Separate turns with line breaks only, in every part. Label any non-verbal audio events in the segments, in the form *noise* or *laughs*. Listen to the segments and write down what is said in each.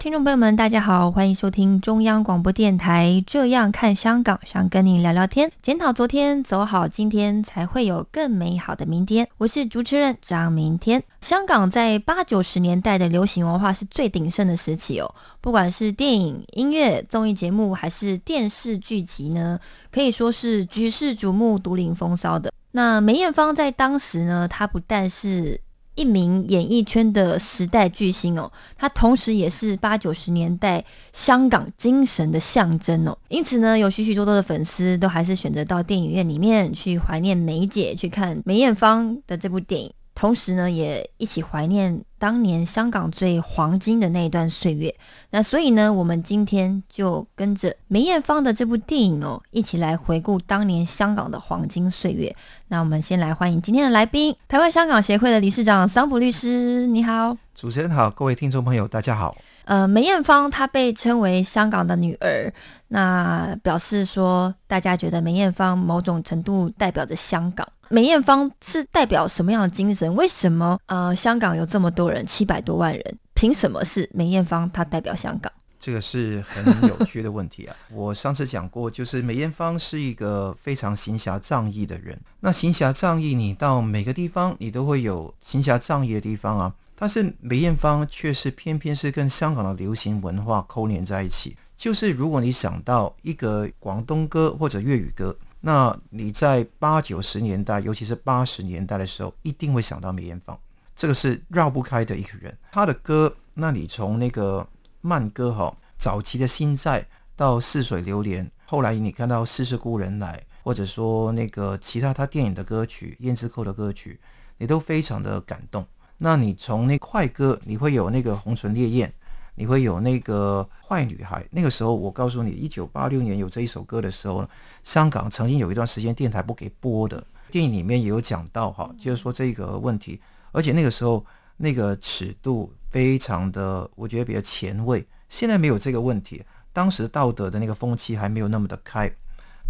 听众朋友们，大家好，欢迎收听中央广播电台《这样看香港》，想跟你聊聊天，检讨昨天，走好今天，才会有更美好的明天。我是主持人张明天。香港在八九十年代的流行文化是最鼎盛的时期哦，不管是电影、音乐、综艺节目，还是电视剧集呢，可以说是举世瞩目、独领风骚的。那梅艳芳在当时呢，她不但是一名演艺圈的时代巨星哦，他同时也是八九十年代香港精神的象征哦。因此呢，有许许多多的粉丝都还是选择到电影院里面去怀念梅姐，去看梅艳芳的这部电影。同时呢，也一起怀念当年香港最黄金的那一段岁月。那所以呢，我们今天就跟着梅艳芳的这部电影哦，一起来回顾当年香港的黄金岁月。那我们先来欢迎今天的来宾，台湾香港协会的理事长桑普律师，你好。
主持人好，各位听众朋友，大家好。
呃，梅艳芳她被称为香港的女儿，那表示说，大家觉得梅艳芳某种程度代表着香港。梅艳芳是代表什么样的精神？为什么呃香港有这么多人，七百多万人，凭什么是梅艳芳她代表香港？
这个是很有趣的问题啊！*laughs* 我上次讲过，就是梅艳芳是一个非常行侠仗义的人。那行侠仗义，你到每个地方，你都会有行侠仗义的地方啊。但是梅艳芳却是偏偏是跟香港的流行文化扣连在一起。就是如果你想到一个广东歌或者粤语歌，那你在八九十年代，尤其是八十年代的时候，一定会想到梅艳芳，这个是绕不开的一个人。她的歌，那你从那个慢歌哈，早期的心在到似水流年，后来你看到世事故人来，或者说那个其他他电影的歌曲、胭脂扣的歌曲，你都非常的感动。那你从那快歌，你会有那个红唇烈焰，你会有那个坏女孩。那个时候，我告诉你，一九八六年有这一首歌的时候，香港曾经有一段时间电台不给播的，电影里面也有讲到哈，就是说这个问题。而且那个时候那个尺度非常的，我觉得比较前卫。现在没有这个问题，当时道德的那个风气还没有那么的开。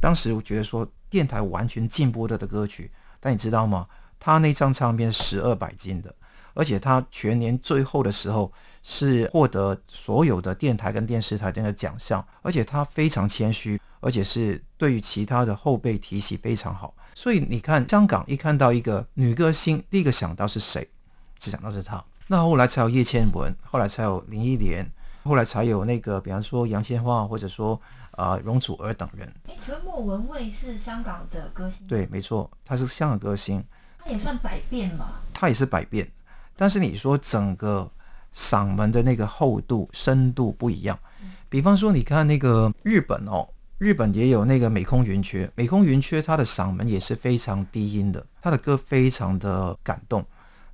当时我觉得说电台完全禁播的的歌曲，但你知道吗？他那张唱片十二百斤的。而且他全年最后的时候是获得所有的电台跟电视台的那个奖项，而且他非常谦虚，而且是对于其他的后辈提携非常好。所以你看，香港一看到一个女歌星，第一个想到是谁？只想到是她。那后来才有叶倩文，后来才有林忆莲，后来才有那个，比方说杨千嬅，或者说啊、呃、容祖儿等人。
哎，请问莫文蔚是香港的歌星？
对，没错，她是香港歌星。
她也算百变嘛？
她也是百变。但是你说整个嗓门的那个厚度、深度不一样，比方说你看那个日本哦，日本也有那个美空云缺，美空云缺他的嗓门也是非常低音的，他的歌非常的感动。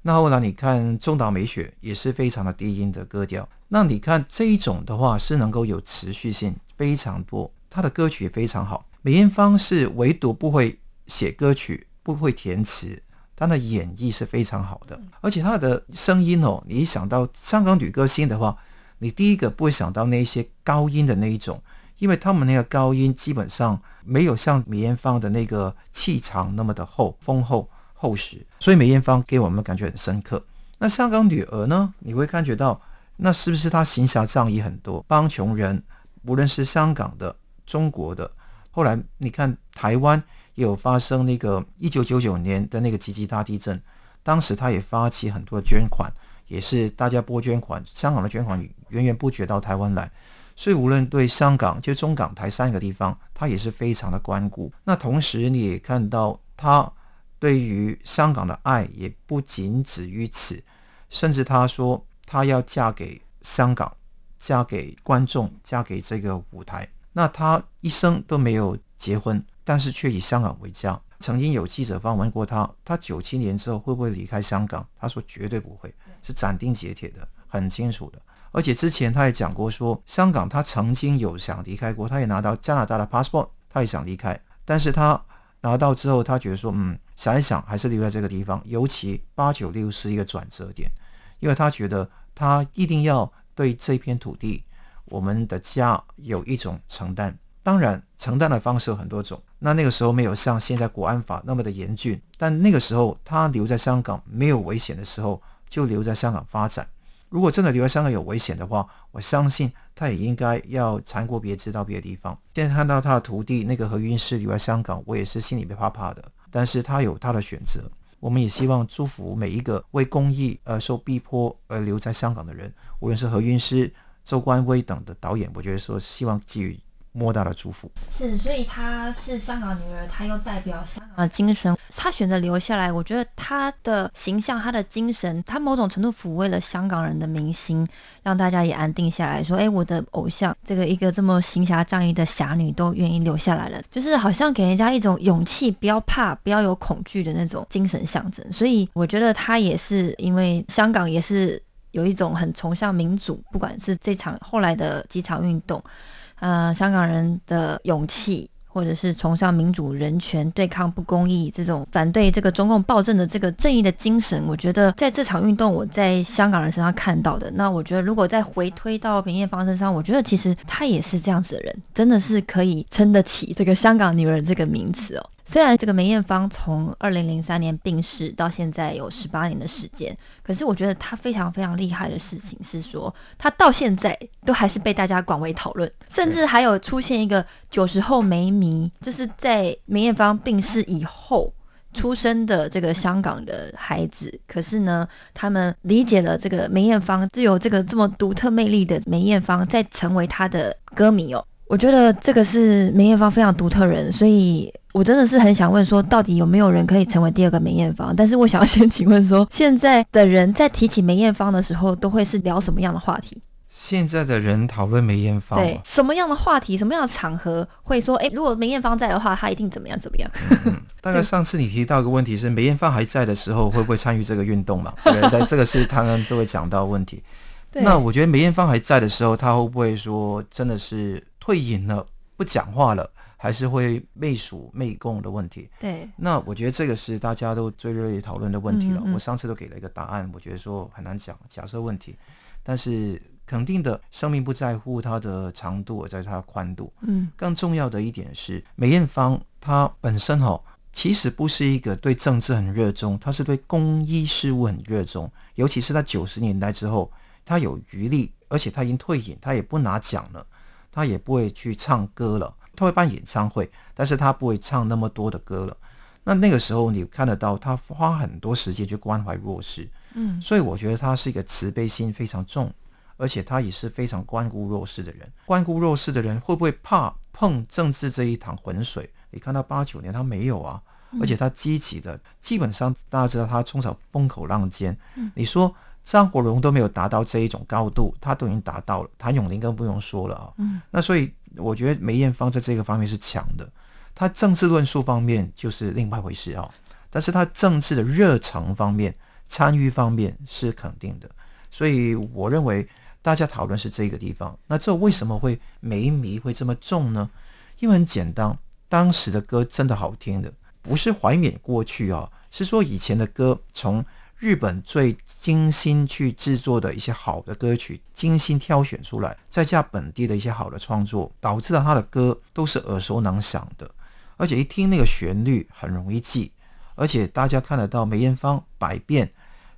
那后来你看中岛美雪也是非常的低音的歌调，那你看这一种的话是能够有持续性非常多，他的歌曲也非常好。梅艳芳是唯独不会写歌曲，不会填词。她的演绎是非常好的，而且她的声音哦，你一想到香港女歌星的话，你第一个不会想到那些高音的那一种，因为他们那个高音基本上没有像梅艳芳的那个气场那么的厚、丰厚、厚实，所以梅艳芳给我们感觉很深刻。那香港女儿呢，你会感觉到那是不是她行侠仗义很多，帮穷人，无论是香港的、中国的，后来你看台湾。也有发生那个一九九九年的那个吉吉大地震，当时他也发起很多捐款，也是大家拨捐款，香港的捐款源源不绝到台湾来，所以无论对香港就中港台三个地方，他也是非常的关顾。那同时你也看到他对于香港的爱也不仅止于此，甚至他说他要嫁给香港，嫁给观众，嫁给这个舞台。那他一生都没有结婚，但是却以香港为家。曾经有记者访问过他，他九七年之后会不会离开香港？他说绝对不会，是斩钉截铁的，很清楚的。而且之前他也讲过，说香港他曾经有想离开过，他也拿到加拿大的 passport，他也想离开，但是他拿到之后，他觉得说，嗯，想一想还是留在这个地方。尤其八九六是一个转折点，因为他觉得他一定要对这片土地，我们的家有一种承担。当然，承担的方式有很多种。那那个时候没有像现在国安法那么的严峻，但那个时候他留在香港没有危险的时候，就留在香港发展。如果真的留在香港有危险的话，我相信他也应该要残国别知到别的地方。现在看到他的徒弟那个何韵诗留在香港，我也是心里面怕怕的。但是他有他的选择，我们也希望祝福每一个为公益而受逼迫而留在香港的人，无论是何韵诗、周冠威等的导演，我觉得说希望给予。莫大的祝福
是，所以她是香港女儿，她又代表香港的精神，她选择留下来。我觉得她的形象、她的精神，她某种程度抚慰了香港人的民心，让大家也安定下来。说，哎，我的偶像，这个一个这么行侠仗义的侠女都愿意留下来了，就是好像给人家一种勇气，不要怕，不要有恐惧的那种精神象征。所以我觉得她也是因为香港也是有一种很崇尚民主，不管是这场后来的几场运动。呃，香港人的勇气，或者是崇尚民主、人权、对抗不公义这种反对这个中共暴政的这个正义的精神，我觉得在这场运动，我在香港人身上看到的。那我觉得，如果再回推到梅艳芳身上，我觉得其实她也是这样子的人，真的是可以撑得起这个香港女人这个名词哦。虽然这个梅艳芳从二零零三年病逝到现在有十八年的时间，可是我觉得她非常非常厉害的事情是说，她到现在都还是被大家广为讨论，甚至还有出现一个九十后梅迷，就是在梅艳芳病逝以后出生的这个香港的孩子，可是呢，他们理解了这个梅艳芳，具有这个这么独特魅力的梅艳芳，在成为她的歌迷哦。我觉得这个是梅艳芳非常独特人，所以。我真的是很想问说，到底有没有人可以成为第二个梅艳芳？但是我想要先请问说，现在的人在提起梅艳芳的时候，都会是聊什么样的话题？
现在的人讨论梅艳芳，
对什么样的话题、什么样的场合会说，哎，如果梅艳芳在的话，她一定怎么样怎么样？
大概上次你提到一个问题是，梅艳芳还在的时候，会不会参与这个运动嘛？*laughs* 对，但这个是他们都会讲到问题。那我觉得梅艳芳还在的时候，她会不会说真的是退隐了，不讲话了？还是会媚属媚共的问题。
对，
那我觉得这个是大家都最热烈讨论的问题了。我上次都给了一个答案，我觉得说很难讲假设问题，但是肯定的，生命不在乎它的长度，而在它的宽度。嗯，更重要的一点是，梅艳芳她本身哈，其实不是一个对政治很热衷，她是对公益事务很热衷。尤其是在九十年代之后，她有余力，而且她已经退隐，她也不拿奖了，她也不会去唱歌了。他会办演唱会，但是他不会唱那么多的歌了。那那个时候你看得到他花很多时间去关怀弱势，嗯，所以我觉得他是一个慈悲心非常重，而且他也是非常关顾弱势的人。关顾弱势的人会不会怕碰政治这一趟浑水？你看到八九年他没有啊，而且他积极的，基本上大家知道他从小风口浪尖。你说张国荣都没有达到这一种高度，他都已经达到了。谭咏麟更不用说了啊，嗯，那所以。我觉得梅艳芳在这个方面是强的，她政治论述方面就是另外一回事啊。但是她政治的热诚方面、参与方面是肯定的，所以我认为大家讨论是这个地方。那这为什么会梅迷会这么重呢？因为很简单，当时的歌真的好听的，不是怀缅过去啊，是说以前的歌从。日本最精心去制作的一些好的歌曲，精心挑选出来，再加本地的一些好的创作，导致了他的歌都是耳熟能详的，而且一听那个旋律很容易记，而且大家看得到梅艳芳百变，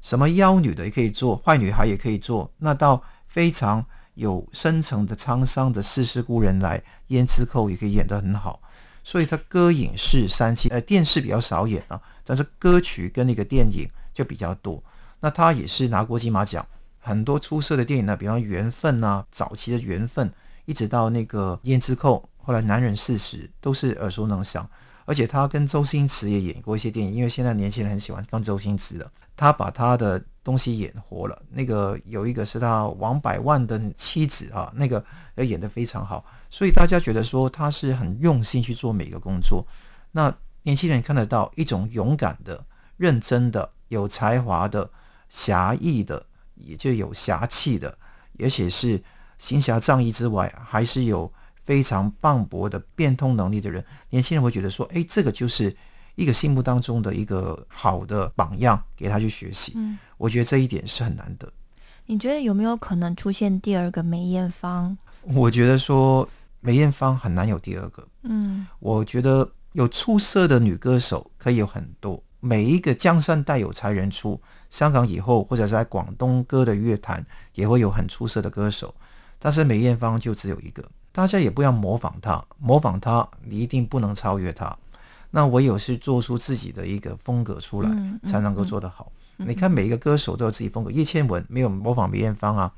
什么妖女的也可以做，坏女孩也可以做，那到非常有深层的沧桑的世事故人来，胭脂扣也可以演得很好，所以他歌影视三栖，呃，电视比较少演啊，但是歌曲跟那个电影。就比较多，那他也是拿过金马奖，很多出色的电影呢，比方《缘分》呐，早期的《缘分》，一直到那个《胭脂扣》，后来《男人四十》都是耳熟能详。而且他跟周星驰也演过一些电影，因为现在年轻人很喜欢看周星驰的，他把他的东西演活了。那个有一个是他王百万的妻子啊，那个也演得非常好，所以大家觉得说他是很用心去做每个工作。那年轻人看得到一种勇敢的、认真的、有才华的、侠义的，也就有侠气的，而且是行侠仗义之外，还是有非常磅礴的变通能力的人。年轻人会觉得说，哎，这个就是一个心目当中的一个好的榜样，给他去学习。嗯，我觉得这一点是很难得。
你觉得有没有可能出现第二个梅艳芳？
我觉得说梅艳芳很难有第二个。嗯，我觉得。有出色的女歌手可以有很多，每一个江山代有才人出。香港以后或者在广东歌的乐坛也会有很出色的歌手，但是梅艳芳就只有一个，大家也不要模仿她，模仿她你一定不能超越她。那唯有是做出自己的一个风格出来，才能够做得好。你看每一个歌手都有自己风格，叶倩文没有模仿梅艳芳啊，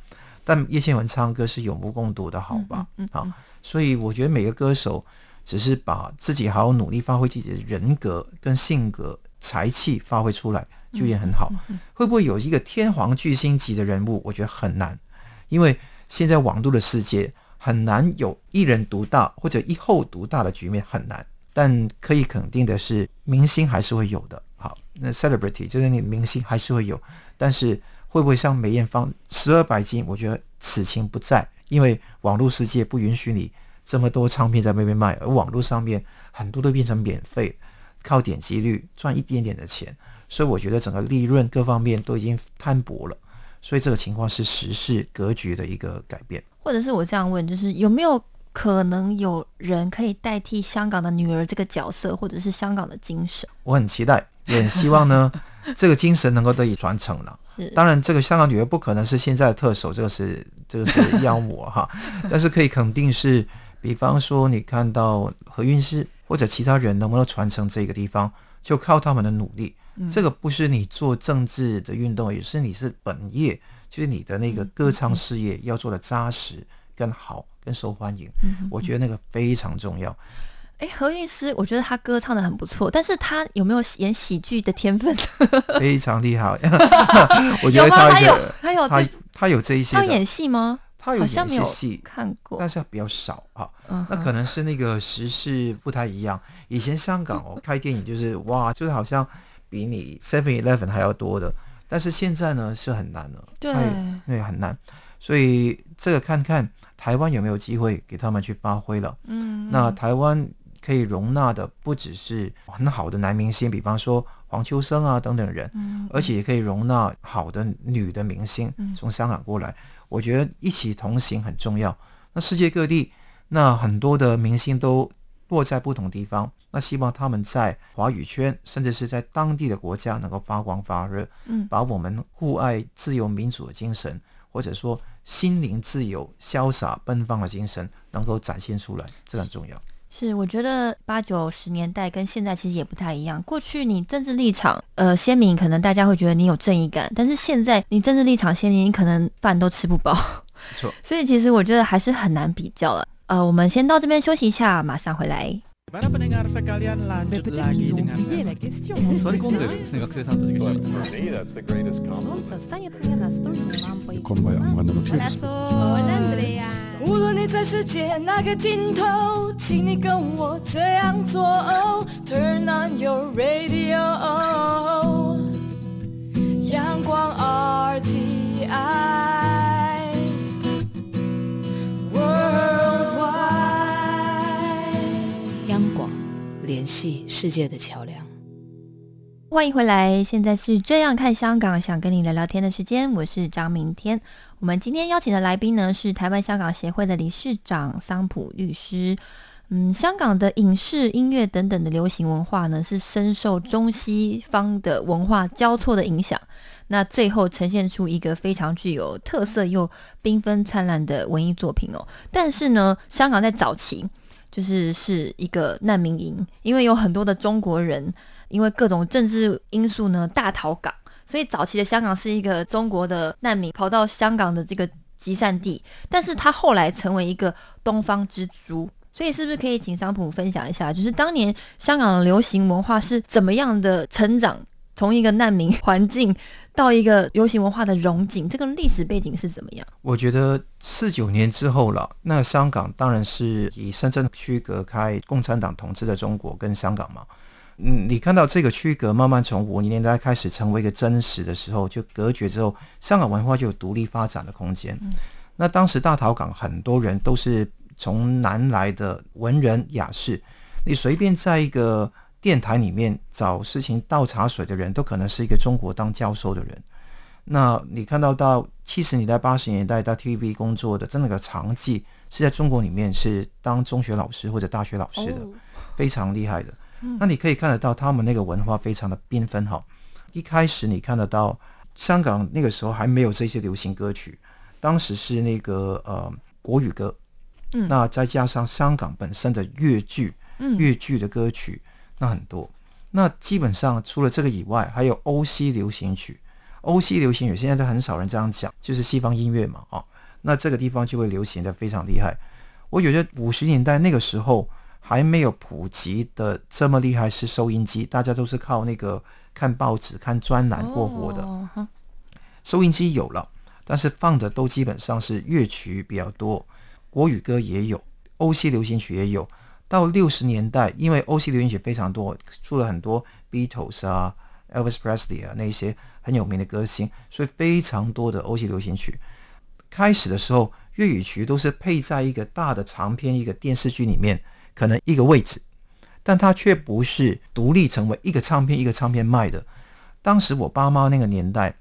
但叶倩文唱歌是有目共睹的，好吧？啊，所以我觉得每个歌手。只是把自己好好努力发挥自己的人格跟性格才气发挥出来，就也很好。会不会有一个天皇巨星级的人物？我觉得很难，因为现在网络的世界很难有一人独大或者一后独大的局面很难。但可以肯定的是，明星还是会有的。好，那 celebrity 就是你明星还是会有，但是会不会像梅艳芳十二百金？我觉得此情不在，因为网络世界不允许你。这么多唱片在那边卖，而网络上面很多都变成免费，靠点击率赚一点点的钱，所以我觉得整个利润各方面都已经摊薄了，所以这个情况是时事格局的一个改变。
或者是我这样问，就是有没有可能有人可以代替香港的女儿这个角色，或者是香港的精神？
我很期待，也很希望呢，*laughs* 这个精神能够得以传承了。是，当然这个香港女儿不可能是现在的特首，这个是这个是妖魔哈，*laughs* 但是可以肯定是。比方说，你看到何韵诗或者其他人能不能传承这个地方，就靠他们的努力。这个不是你做政治的运动，也是你是本业，就是你的那个歌唱事业要做的扎实、更好、更受欢迎。我觉得那个非常重要。
哎，何韵诗，我觉得他歌唱的很不错，但是他有没有演喜剧的天分？
非常厉害。*laughs* 我觉得他
有，他有
他他有这一些。
他演戏吗？
他有演些戏
看过，
但是比较少哈。那可能是那个时事不太一样。以前香港哦，开电影就是哇，*laughs* 就是好像比你 Seven Eleven 还要多的。但是现在呢是很难了，
对，
对，很难。所以这个看看台湾有没有机会给他们去发挥了。嗯，那台湾可以容纳的不只是很好的男明星，比方说黄秋生啊等等人，而且也可以容纳好的女的明星从香港过来。我觉得一起同行很重要。那世界各地，那很多的明星都落在不同地方。那希望他们在华语圈，甚至是在当地的国家，能够发光发热。嗯，把我们酷爱自由民主的精神，或者说心灵自由、潇洒奔放的精神，能够展现出来，这很重要。
是，我觉得八九十年代跟现在其实也不太一样。过去你政治立场呃鲜明，可能大家会觉得你有正义感，但是现在你政治立场鲜明，你可能饭都吃不饱。
没错，
所以其实我觉得还是很难比较了。呃，我们先到这边休息一下，马上回来。Para pendengar sekalian lanjut lagi dengan Sorry konderu sen学生さんたちが一緒に That's the greatest compliment こんばんは、マンダのティーです Hola Andrea 无论你在世界哪个尽头，请你跟我这样做。Turn on your radio，阳光 RTI。联系世界的桥梁。欢迎回来，现在是这样看香港，想跟你聊聊天的时间。我是张明天。我们今天邀请的来宾呢，是台湾香港协会的理事长桑普律师。嗯，香港的影视、音乐等等的流行文化呢，是深受中西方的文化交错的影响，那最后呈现出一个非常具有特色又缤纷灿烂的文艺作品哦。但是呢，香港在早期。就是是一个难民营，因为有很多的中国人，因为各种政治因素呢大逃港，所以早期的香港是一个中国的难民跑到香港的这个集散地，但是他后来成为一个东方之珠，所以是不是可以请桑普分享一下，就是当年香港的流行文化是怎么样的成长，从一个难民环境。到一个流行文化的融景，这个历史背景是怎么样？
我觉得四九年之后了，那香港当然是以深圳区隔开共产党统治的中国跟香港嘛。嗯，你看到这个区隔慢慢从五零年代开始成为一个真实的时候，就隔绝之后，香港文化就有独立发展的空间。那当时大逃港很多人都是从南来的文人雅士，你随便在一个电台里面找事情倒茶水的人都可能是一个中国当教授的人。那你看到到七十年代、八十年代到 TVB 工作的，真的个长记是在中国里面是当中学老师或者大学老师的，非常厉害的。那你可以看得到他们那个文化非常的缤纷哈。一开始你看得到香港那个时候还没有这些流行歌曲，当时是那个呃国语歌，嗯，那再加上香港本身的粤剧，嗯，粤剧的歌曲那很多。那基本上除了这个以外，还有欧西流行曲。欧西流行曲现在都很少人这样讲，就是西方音乐嘛，啊，那这个地方就会流行的非常厉害。我觉得五十年代那个时候。还没有普及的这么厉害是收音机，大家都是靠那个看报纸、看专栏过活的。收音机有了，但是放的都基本上是乐曲比较多，国语歌也有，欧系流行曲也有。到六十年代，因为欧系流行曲非常多，出了很多 Beatles 啊、Elvis Presley 啊那些很有名的歌星，所以非常多的欧系流行曲。开始的时候，粤语曲都是配在一个大的长篇一个电视剧里面。可能一个位置，但它却不是独立成为一个唱片一个唱片卖的。当时我爸妈那个年代，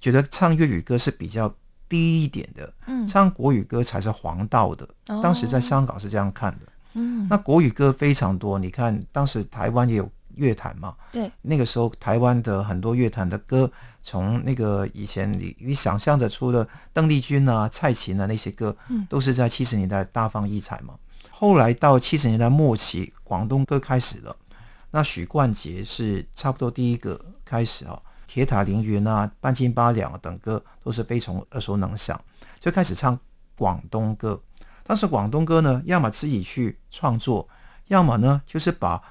觉得唱粤语歌是比较低一点的，嗯，唱国语歌才是黄道的。当时在香港是这样看的，嗯，那国语歌非常多。你看，当时台湾也有乐坛嘛，
对，
那个时候台湾的很多乐坛的歌，从那个以前你你想象得出的邓丽君啊、蔡琴啊那些歌，嗯，都是在七十年代大放异彩嘛。后来到七十年代末期，广东歌开始了。那许冠杰是差不多第一个开始啊，《铁塔凌云》啊，《半斤八两》等歌都是非常耳熟能详，就开始唱广东歌。但是广东歌呢，要么自己去创作，要么呢就是把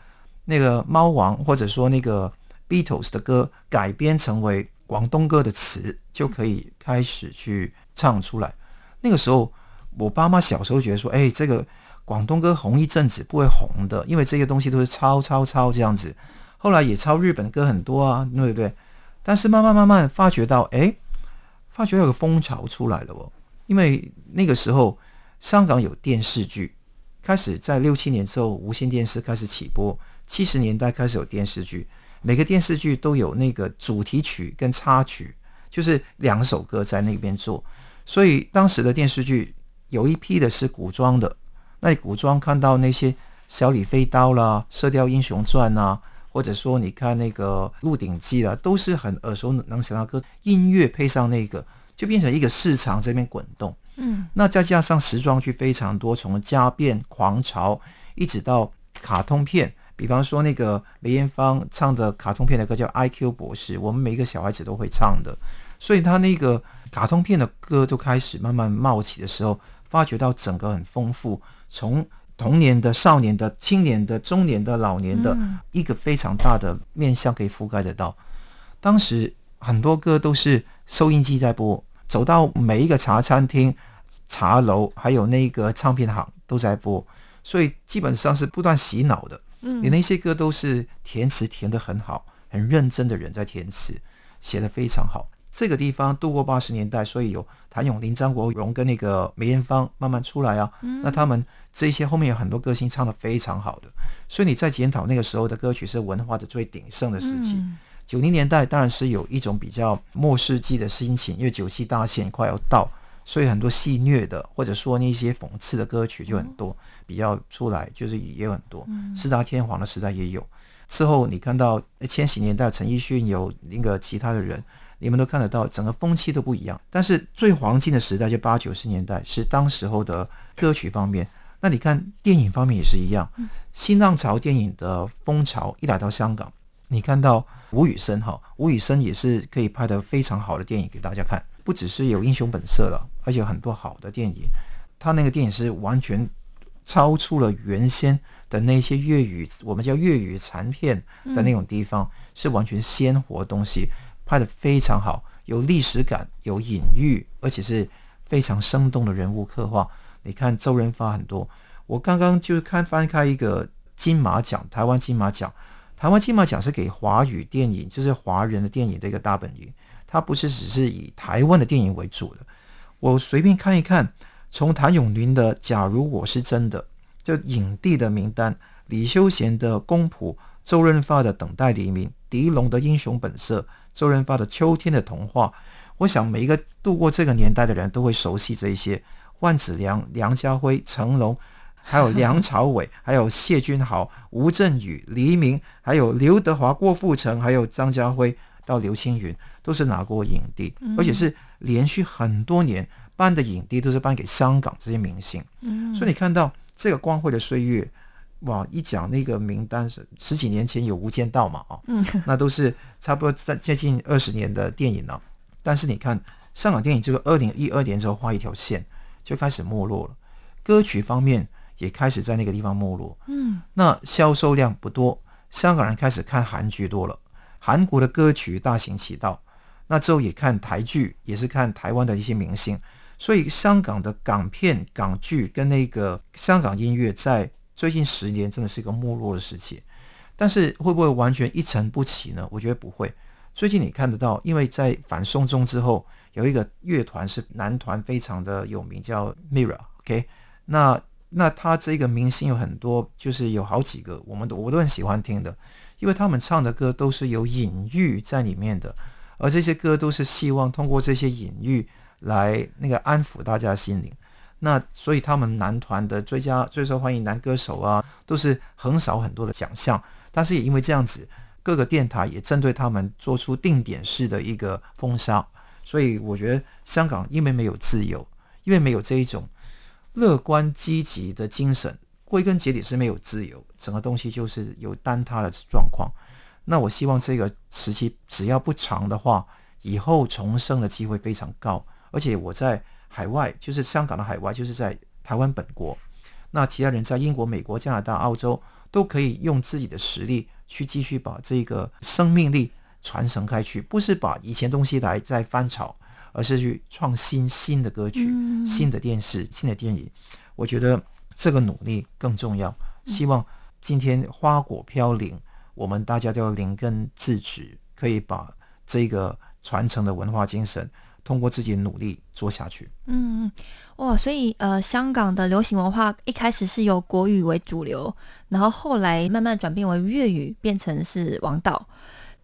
那个猫王或者说那个 Beatles 的歌改编成为广东歌的词，就可以开始去唱出来。那个时候，我爸妈小时候觉得说，哎，这个。广东歌红一阵子不会红的，因为这些东西都是抄抄抄这样子。后来也抄日本歌很多啊，对不对？但是慢慢慢慢发觉到，哎，发觉有个风潮出来了哦。因为那个时候香港有电视剧，开始在六七年之后无线电视开始起播，七十年代开始有电视剧，每个电视剧都有那个主题曲跟插曲，就是两首歌在那边做。所以当时的电视剧有一批的是古装的。那你古装看到那些小李飞刀啦、射雕英雄传啊，或者说你看那个鹿鼎记啦，都是很耳熟能详的歌，音乐配上那个，就变成一个市场这边滚动。嗯，那再加上时装剧非常多，从家变狂潮一直到卡通片，比方说那个梅艳芳唱的卡通片的歌叫《I.Q 博士》，我们每一个小孩子都会唱的，所以他那个卡通片的歌就开始慢慢冒起的时候，发觉到整个很丰富。从童年的、少年的、青年的、中年的、老年的一个非常大的面向可以覆盖得到。当时很多歌都是收音机在播，走到每一个茶餐厅、茶楼，还有那个唱片行都在播，所以基本上是不断洗脑的。嗯，你那些歌都是填词填得很好，很认真的人在填词，写得非常好。这个地方度过八十年代，所以有谭咏麟、张国荣跟那个梅艳芳慢慢出来啊。那他们这些后面有很多歌星唱的非常好的，所以你在检讨那个时候的歌曲是文化的最鼎盛的时期。九零年代当然是有一种比较末世纪的心情，因为九七大限快要到，所以很多戏谑的或者说那些讽刺的歌曲就很多，比较出来就是也有很多。四大天王的时代也有，之后你看到千禧年代陈奕迅有那个其他的人。你们都看得到，整个风气都不一样。但是最黄金的时代就八九十年代，是当时候的歌曲方面。那你看电影方面也是一样，新浪潮电影的风潮一来到香港，你看到吴宇森哈，吴宇森也是可以拍的非常好的电影给大家看，不只是有英雄本色了，而且很多好的电影。他那个电影是完全超出了原先的那些粤语，我们叫粤语残片的那种地方，是完全鲜活东西。拍得非常好，有历史感，有隐喻，而且是非常生动的人物刻画。你看周润发很多，我刚刚就是看翻开一个金马奖，台湾金马奖，台湾金马奖是给华语电影，就是华人的电影的一个大本营，它不是只是以台湾的电影为主的。我随便看一看，从谭咏麟的《假如我是真的》，就影帝的名单，李修贤的《公仆》。周润发的《等待黎明》，狄龙的《英雄本色》，周润发的《秋天的童话》，我想每一个度过这个年代的人都会熟悉这一些。万梓良、梁家辉、成龙，还有梁朝伟，*laughs* 还有谢君豪、吴镇宇、黎明，还有刘德华、郭富城，还有张家辉到刘青云，都是拿过影帝，而且是连续很多年颁的影帝都是颁给香港这些明星。所以你看到这个光辉的岁月。哇！一讲那个名单是十几年前有《无间道》嘛，啊，嗯，那都是差不多在接近二十年的电影了。但是你看，香港电影就是二零一二年之后画一条线就开始没落了，歌曲方面也开始在那个地方没落。嗯，那销售量不多，香港人开始看韩剧多了，韩国的歌曲大行其道。那之后也看台剧，也是看台湾的一些明星。所以香港的港片、港剧跟那个香港音乐在。最近十年真的是一个没落的时期，但是会不会完全一成不起呢？我觉得不会。最近你看得到，因为在反送中之后，有一个乐团是男团，非常的有名，叫 Mirror，OK？那那他这个明星有很多，就是有好几个，我们都我都很喜欢听的，因为他们唱的歌都是有隐喻在里面的，而这些歌都是希望通过这些隐喻来那个安抚大家心灵。那所以他们男团的最佳最受欢迎男歌手啊，都是横扫很多的奖项。但是也因为这样子，各个电台也针对他们做出定点式的一个封杀。所以我觉得香港因为没有自由，因为没有这一种乐观积极的精神，归根结底是没有自由，整个东西就是有坍塌的状况。那我希望这个时期只要不长的话，以后重生的机会非常高。而且我在。海外就是香港的海外，就是在台湾本国。那其他人在英国、美国、加拿大、澳洲都可以用自己的实力去继续把这个生命力传承开去，不是把以前东西来再翻炒，而是去创新新的歌曲、新的电视、新的电影。我觉得这个努力更重要。希望今天花果飘零，我们大家都要灵根自止，可以把这个传承的文化精神。通过自己的努力做下去。
嗯，哇，所以呃，香港的流行文化一开始是由国语为主流，然后后来慢慢转变为粤语，变成是王道。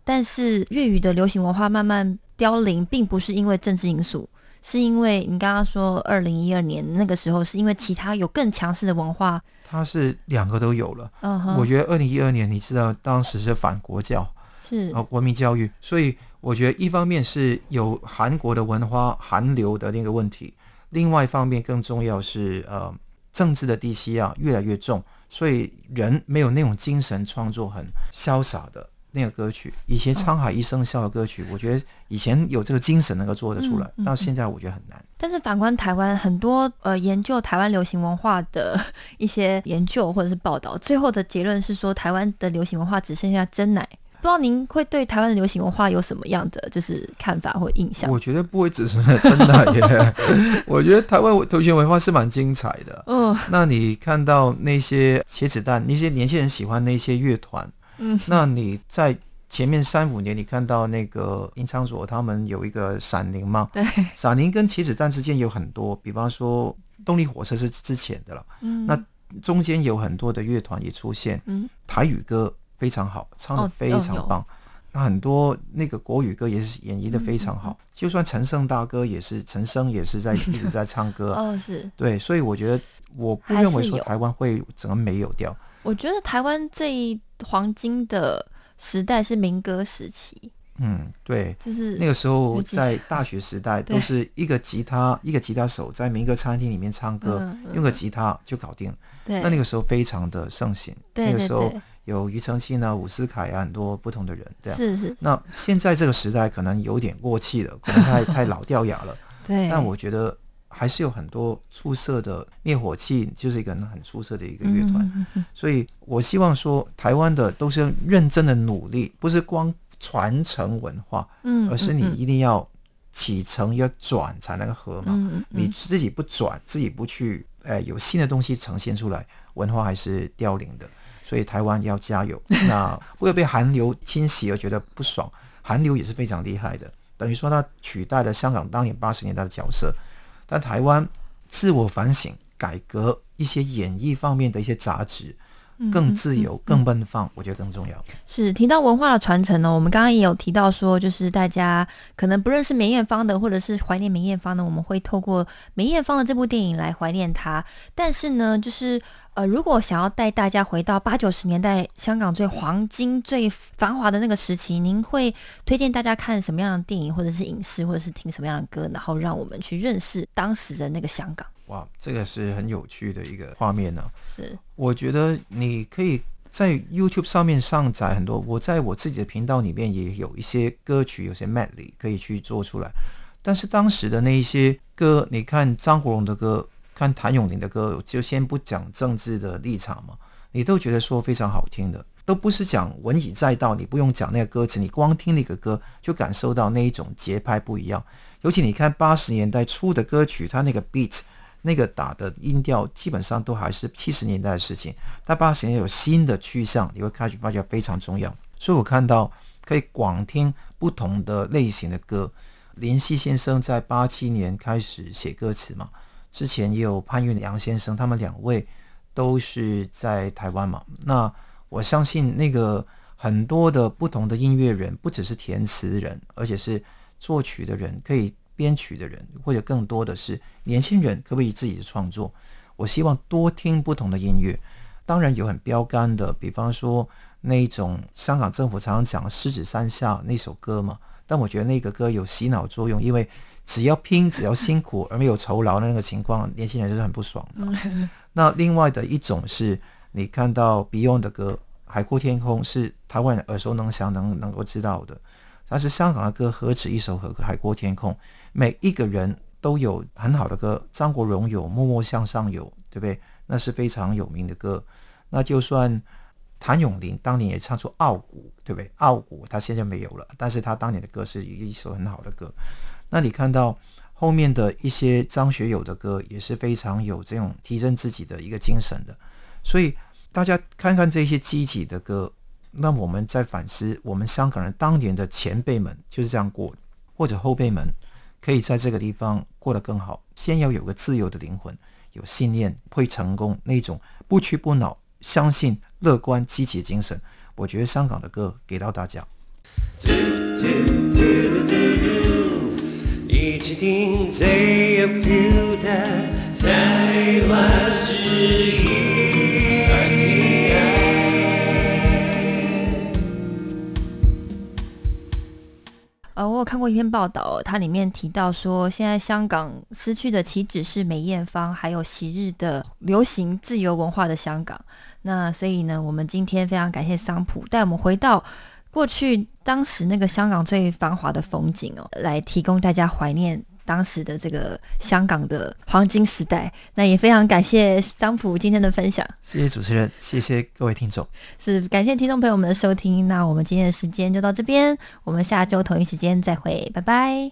但是粤语的流行文化慢慢凋零，并不是因为政治因素，是因为你刚刚说二零一二年那个时候，是因为其他有更强势的文化。
它是两个都有了。嗯哼，我觉得二零一二年，你知道当时是反国教，
是
啊，国民教育，所以。我觉得一方面是有韩国的文化韩流的那个问题，另外一方面更重要是呃政治的低息啊越来越重，所以人没有那种精神创作很潇洒的那个歌曲。以前沧海一声笑的歌曲，我觉得以前有这个精神能够做得出来，到现在我觉得很难。
但是反观台湾，很多呃 *laughs* 研究台湾流行文化的 *laughs* 一些研究或者是报道，最后的结论是说，台湾的流行文化只剩下真奶。不知道您会对台湾的流行文化有什么样的就是看法或印象？
我觉得不会只是真的耶，*laughs* 我觉得台湾流行文化是蛮精彩的。嗯，那你看到那些茄子蛋，那些年轻人喜欢那些乐团，嗯，那你在前面三五年，你看到那个殷昌所他们有一个闪灵嘛？
对，
闪灵跟茄子蛋之间有很多，比方说动力火车是之前的了，嗯，那中间有很多的乐团也出现，嗯，台语歌。非常好，唱的非常棒。那很多那个国语歌也是演绎的非常好。就算陈胜大哥也是，陈升也是在 *laughs* 一直在唱歌。
哦，是
对，所以我觉得我不认为说台湾会整个没有掉。
我觉得台湾最黄金的时代是民歌时期。
嗯，对，
就是
那个时候在大学时代，都是一个吉他，一个吉他手在民歌餐厅里面唱歌，用个吉他就搞定。
对，
那那个时候非常的盛行。
对那
个时候。有庾澄庆啊、伍思凯啊，很多不同的人，对啊。
是是。
那现在这个时代可能有点过气了，可能太 *laughs* 太老掉牙了。*laughs*
对。
但我觉得还是有很多出色的灭火器，就是一个很出色的一个乐团。嗯所以我希望说，台湾的都是认真的努力，不是光传承文化，
嗯
而是你一定要启程要转才能合嘛。
嗯嗯
你自己不转，自己不去，呃，有新的东西呈现出来，文化还是凋零的。所以台湾要加油。*laughs* 那为了被韩流侵袭而觉得不爽，韩流也是非常厉害的，等于说它取代了香港当年八十年代的角色。但台湾自我反省、改革一些演艺方面的一些杂质，更自由、更奔放，我觉得更重要。
是提到文化的传承呢，我们刚刚也有提到说，就是大家可能不认识梅艳芳的，或者是怀念梅艳芳呢，我们会透过梅艳芳的这部电影来怀念她。但是呢，就是呃，如果想要带大家回到八九十年代香港最黄金、最繁华的那个时期，您会推荐大家看什么样的电影，或者是影视，或者是听什么样的歌，然后让我们去认识当时的那个香港？
哇，这个是很有趣的一个画面呢、
是，
我觉得你可以在 YouTube 上面上载很多，我在我自己的频道里面也有一些歌曲，有些 medley 可以去做出来。但是当时的那一些歌，你看张国荣的歌，看谭咏麟的歌，就先不讲政治的立场嘛，你都觉得说非常好听的，都不是讲文以载道，你不用讲那个歌词，你光听那个歌就感受到那一种节拍不一样。尤其你看八十年代初的歌曲，它那个 beat。那个打的音调基本上都还是七十年代的事情，但八十年代有新的趋向，你会开始发觉非常重要。所以我看到可以广听不同的类型的歌。林夕先生在八七年开始写歌词嘛，之前也有潘岳良先生，他们两位都是在台湾嘛。那我相信那个很多的不同的音乐人，不只是填词人，而且是作曲的人，可以。编曲的人，或者更多的是年轻人，可不可以自己的创作？我希望多听不同的音乐。当然有很标杆的，比方说那种香港政府常常讲《狮子山下》那首歌嘛。但我觉得那个歌有洗脑作用，因为只要拼，只要辛苦而没有酬劳的那个情况，年轻人就是很不爽的。*laughs* 那另外的一种是你看到 Beyond 的歌《海阔天空》，是台湾人耳熟能详、能能够知道的。但是香港的歌何止一首《海海阔天空》？每一个人都有很好的歌，张国荣有《默默向上》有，对不对？那是非常有名的歌。那就算谭咏麟当年也唱出《傲骨》，对不对？《傲骨》他现在没有了，但是他当年的歌是一首很好的歌。那你看到后面的一些张学友的歌，也是非常有这种提升自己的一个精神的。所以大家看看这些积极的歌，那我们在反思，我们香港人当年的前辈们就是这样过，或者后辈们。可以在这个地方过得更好。先要有个自由的灵魂，有信念会成功，那种不屈不挠、相信、乐观、积极精神。我觉得香港的歌给到大家。一起听最有 feel 的台湾之音。
呃，我有看过一篇报道，它里面提到说，现在香港失去的岂止是梅艳芳，还有昔日的流行自由文化的香港。那所以呢，我们今天非常感谢桑普带我们回到过去当时那个香港最繁华的风景哦，来提供大家怀念。当时的这个香港的黄金时代，那也非常感谢桑普今天的分享。
谢谢主持人，谢谢各位听众，
是感谢听众朋友们的收听。那我们今天的时间就到这边，我们下周同一时间再会，拜拜。